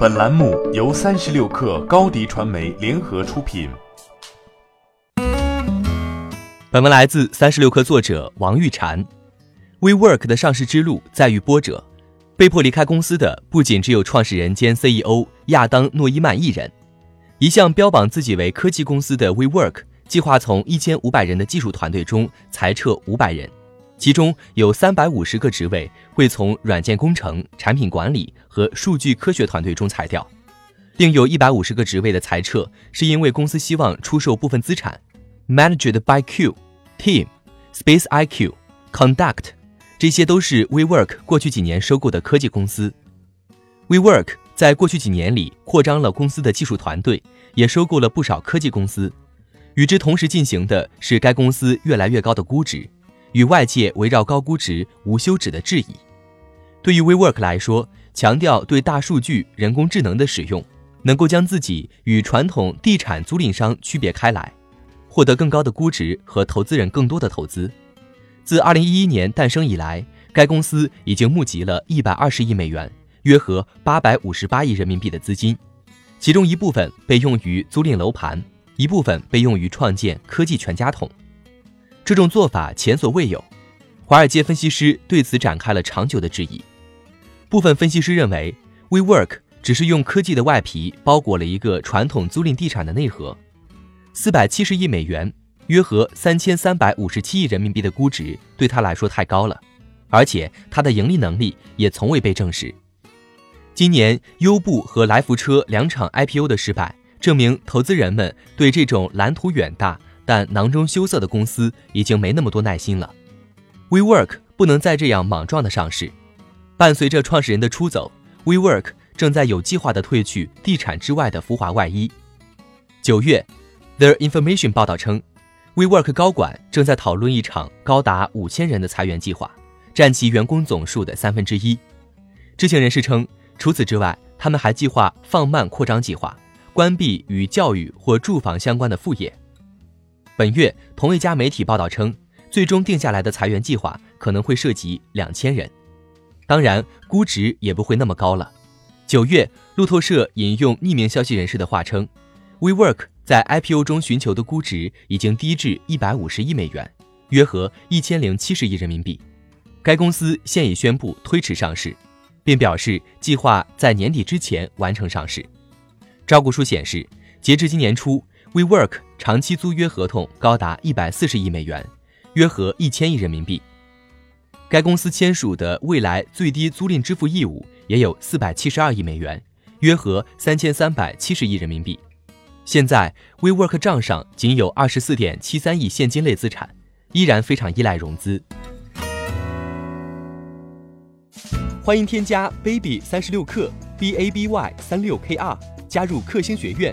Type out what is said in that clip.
本栏目由三十六氪高低传媒联合出品。本文来自三十六氪作者王玉婵。WeWork 的上市之路在于波折，被迫离开公司的不仅只有创始人兼 CEO 亚当·诺伊曼一人。一向标榜自己为科技公司的 WeWork，计划从一千五百人的技术团队中裁撤五百人。其中有三百五十个职位会从软件工程、产品管理和数据科学团队中裁掉，另有一百五十个职位的裁撤是因为公司希望出售部分资产。Managed by Q、Team、Space IQ、Conduct，这些都是 WeWork 过去几年收购的科技公司。WeWork 在过去几年里扩张了公司的技术团队，也收购了不少科技公司。与之同时进行的是该公司越来越高的估值。与外界围绕高估值无休止的质疑，对于 WeWork 来说，强调对大数据、人工智能的使用，能够将自己与传统地产租赁商区别开来，获得更高的估值和投资人更多的投资。自2011年诞生以来，该公司已经募集了一百二十亿美元，约合八百五十八亿人民币的资金，其中一部分被用于租赁楼盘，一部分被用于创建科技全家桶。这种做法前所未有，华尔街分析师对此展开了长久的质疑。部分分析师认为，WeWork 只是用科技的外皮包裹了一个传统租赁地产的内核。四百七十亿美元，约合三千三百五十七亿人民币的估值对他来说太高了，而且他的盈利能力也从未被证实。今年优步和来福车两场 IPO 的失败，证明投资人们对这种蓝图远大。但囊中羞涩的公司已经没那么多耐心了。WeWork 不能再这样莽撞的上市。伴随着创始人的出走，WeWork 正在有计划的褪去地产之外的浮华外衣。九月，The Information 报道称，WeWork 高管正在讨论一场高达五千人的裁员计划，占其员工总数的三分之一。知情人士称，除此之外，他们还计划放慢扩张计划，关闭与教育或住房相关的副业。本月，同一家媒体报道称，最终定下来的裁员计划可能会涉及两千人，当然，估值也不会那么高了。九月，路透社引用匿名消息人士的话称，WeWork 在 IPO 中寻求的估值已经低至一百五十亿美元，约合一千零七十亿人民币。该公司现已宣布推迟上市，并表示计划在年底之前完成上市。招股书显示，截至今年初。WeWork 长期租约合同高达一百四十亿美元，约合一千亿人民币。该公司签署的未来最低租赁支付义务也有四百七十二亿美元，约合三千三百七十亿人民币。现在 WeWork 账上仅有二十四点七三亿现金类资产，依然非常依赖融资。欢迎添加 baby 三十六克 b a b y 三六 k r 加入克星学院。